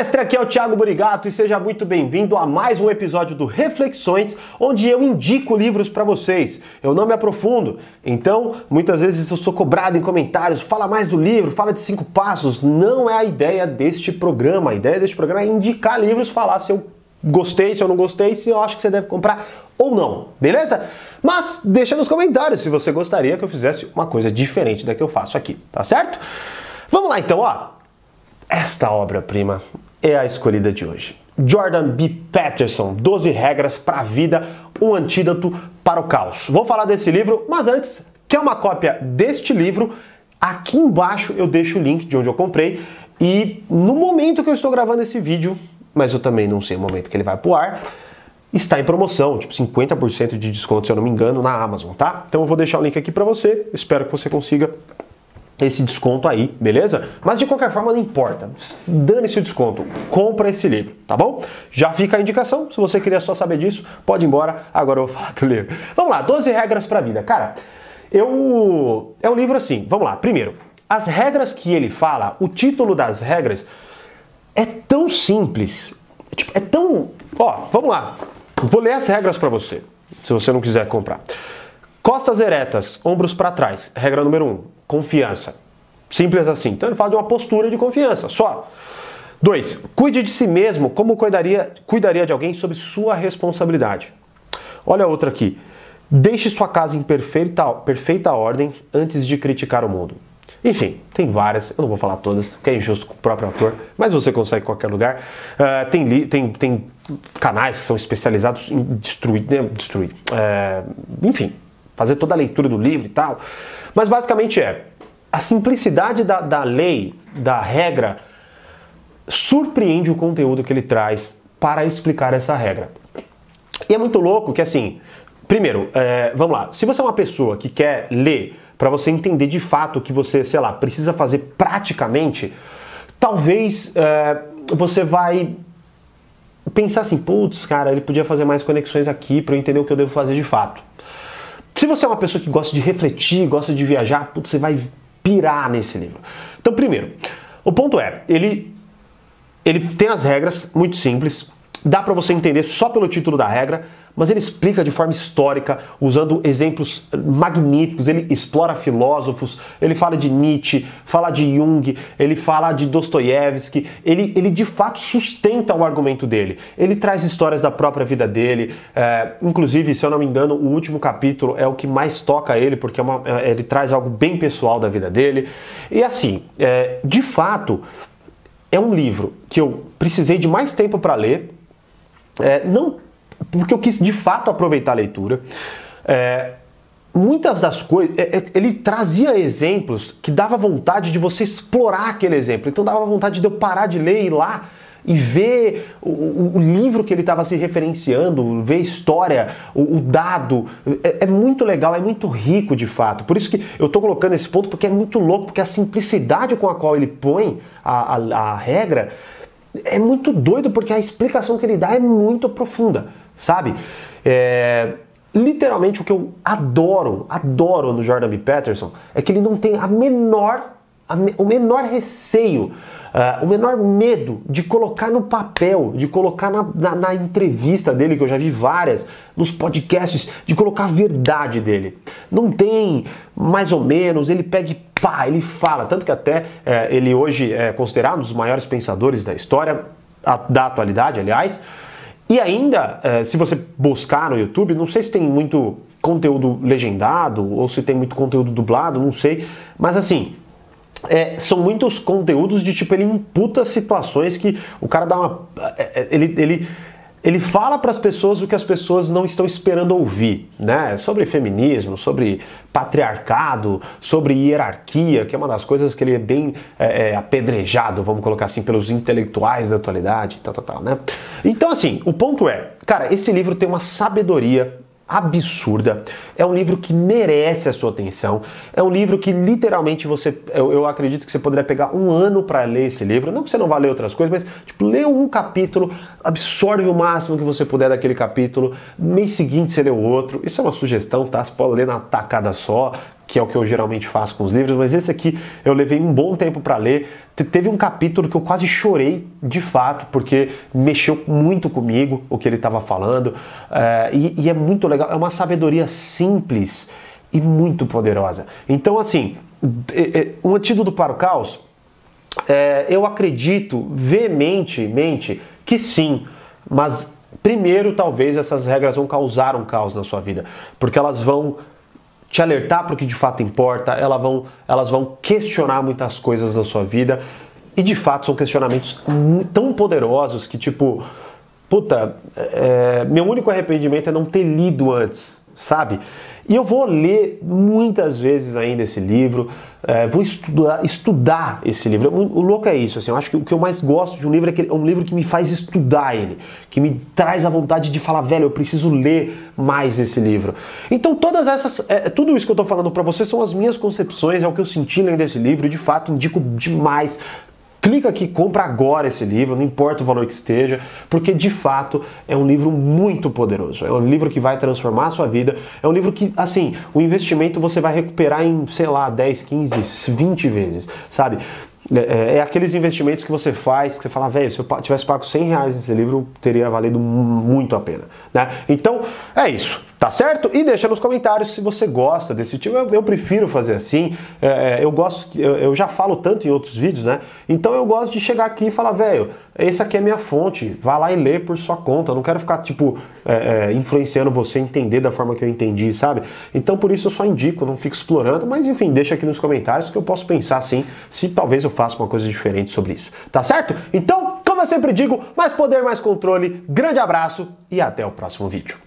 mestre, aqui é o Thiago Burigato e seja muito bem-vindo a mais um episódio do Reflexões, onde eu indico livros para vocês. Eu não me aprofundo, então muitas vezes eu sou cobrado em comentários, fala mais do livro, fala de cinco passos. Não é a ideia deste programa. A ideia deste programa é indicar livros, falar se eu gostei, se eu não gostei, se eu acho que você deve comprar ou não, beleza? Mas deixa nos comentários se você gostaria que eu fizesse uma coisa diferente da que eu faço aqui, tá certo? Vamos lá então, ó. Esta obra-prima é a escolhida de hoje. Jordan B. Peterson, 12 regras para a vida, um antídoto para o caos. Vou falar desse livro, mas antes, quer uma cópia deste livro? Aqui embaixo eu deixo o link de onde eu comprei e no momento que eu estou gravando esse vídeo, mas eu também não sei o momento que ele vai pro ar, está em promoção, tipo 50% de desconto, se eu não me engano, na Amazon, tá? Então eu vou deixar o link aqui para você, espero que você consiga esse desconto aí, beleza? Mas de qualquer forma não importa, dane-se o desconto, compra esse livro, tá bom? Já fica a indicação, se você queria só saber disso, pode ir embora, agora eu vou falar do livro. Vamos lá, 12 regras para a vida. Cara, eu é um livro assim, vamos lá. Primeiro, as regras que ele fala, o título das regras é tão simples, tipo, é tão, ó, vamos lá. Vou ler as regras para você, se você não quiser comprar. Costas eretas, ombros para trás. Regra número 1. Um, confiança. Simples assim. Então ele fala de uma postura de confiança, só. 2. Cuide de si mesmo como cuidaria, cuidaria de alguém sob sua responsabilidade. Olha outra aqui. Deixe sua casa em perfeita, perfeita ordem antes de criticar o mundo. Enfim, tem várias, eu não vou falar todas, porque é injusto com o próprio autor, mas você consegue em qualquer lugar. Uh, tem, tem, tem canais que são especializados em destruir, né, destruir uh, enfim, fazer toda a leitura do livro e tal. Mas basicamente é a simplicidade da, da lei, da regra, surpreende o conteúdo que ele traz para explicar essa regra. E é muito louco que assim, primeiro, é, vamos lá, se você é uma pessoa que quer ler para você entender de fato o que você, sei lá, precisa fazer praticamente, talvez é, você vai pensar assim, putz, cara, ele podia fazer mais conexões aqui para eu entender o que eu devo fazer de fato. Se você é uma pessoa que gosta de refletir, gosta de viajar, putz, você vai pirar nesse livro. Então, primeiro, o ponto é, ele, ele tem as regras muito simples, dá para você entender só pelo título da regra, mas ele explica de forma histórica, usando exemplos magníficos. Ele explora filósofos, ele fala de Nietzsche, fala de Jung, ele fala de Dostoiévski. Ele, ele de fato sustenta o argumento dele. Ele traz histórias da própria vida dele. É, inclusive, se eu não me engano, o último capítulo é o que mais toca ele, porque é uma, é, ele traz algo bem pessoal da vida dele. E assim, é, de fato, é um livro que eu precisei de mais tempo para ler. É, não porque eu quis de fato aproveitar a leitura. É, muitas das coisas, é, é, ele trazia exemplos que dava vontade de você explorar aquele exemplo. Então dava vontade de eu parar de ler e ir lá e ver o, o livro que ele estava se referenciando, ver a história, o, o dado. É, é, muito legal, é muito rico de fato. Por isso que eu estou colocando esse ponto, porque é muito louco, porque a simplicidade com a qual ele põe a, a, a regra é muito doido, porque a explicação que ele dá é muito profunda sabe? É, literalmente o que eu adoro, adoro no Jordan B. Peterson é que ele não tem a menor, a me, o menor receio, uh, o menor medo de colocar no papel, de colocar na, na, na, entrevista dele, que eu já vi várias, nos podcasts, de colocar a verdade dele. Não tem mais ou menos, ele pega pá, ele fala. Tanto que até é, ele hoje é considerado um dos maiores pensadores da história, a, da atualidade, aliás. E ainda, eh, se você buscar no YouTube, não sei se tem muito conteúdo legendado ou se tem muito conteúdo dublado, não sei. Mas assim, é, são muitos conteúdos de tipo, ele imputa situações que o cara dá uma. Eh, ele, ele ele fala para as pessoas o que as pessoas não estão esperando ouvir, né? Sobre feminismo, sobre patriarcado, sobre hierarquia, que é uma das coisas que ele é bem é, é, apedrejado, vamos colocar assim, pelos intelectuais da atualidade, tal, tal, tal, né? Então, assim, o ponto é, cara, esse livro tem uma sabedoria absurda. É um livro que merece a sua atenção. É um livro que literalmente você, eu, eu acredito que você poderia pegar um ano para ler esse livro. Não que você não vá ler outras coisas, mas tipo, lê um capítulo, absorve o máximo que você puder daquele capítulo. No mês seguinte você lê o outro. Isso é uma sugestão, tá? Você pode ler na tacada só que é o que eu geralmente faço com os livros, mas esse aqui eu levei um bom tempo para ler. Teve um capítulo que eu quase chorei de fato, porque mexeu muito comigo o que ele estava falando, é, e, e é muito legal, é uma sabedoria simples e muito poderosa. Então, assim, um antídoto para o caos, é, eu acredito veementemente que sim, mas primeiro talvez essas regras vão causar um caos na sua vida, porque elas vão te alertar para o que de fato importa, elas vão, elas vão questionar muitas coisas na sua vida. E de fato são questionamentos tão poderosos que, tipo, puta, é, meu único arrependimento é não ter lido antes, sabe? E eu vou ler muitas vezes ainda esse livro, é, vou estudar, estudar esse livro. O, o, louco é isso, assim, eu acho que o que eu mais gosto de um livro é, que é um livro que me faz estudar ele, que me traz a vontade de falar, velho, eu preciso ler mais esse livro. Então todas essas, é, tudo isso que eu estou falando para você são as minhas concepções, é o que eu senti lendo esse livro, de fato indico demais Clica aqui, compra agora esse livro, não importa o valor que esteja, porque de fato é um livro muito poderoso. É um livro que vai transformar a sua vida. É um livro que, assim, o investimento você vai recuperar em, sei lá, 10, 15, 20 vezes, sabe? É, é, é aqueles investimentos que você faz, que você fala, velho, se eu tivesse pago 100 reais nesse livro, teria valido muito a pena. Né? Então, é isso. Tá certo? E deixa nos comentários se você gosta desse tipo. Eu, eu prefiro fazer assim. É, é eu gosto, eu, eu, já falo tanto em outros vídeos, né? Então eu gosto de chegar aqui e falar, velho, esse aqui é minha fonte. Vá lá e lê por sua conta. Eu não quero ficar, tipo, é, é, influenciando você a entender da forma que eu entendi, sabe? Então por isso eu só indico, não fico explorando. Mas enfim, deixa aqui nos comentários que eu posso pensar assim, se talvez eu faça uma coisa diferente sobre isso. Tá certo? Então, como eu sempre digo, mais poder, mais controle. Grande abraço e até o próximo vídeo.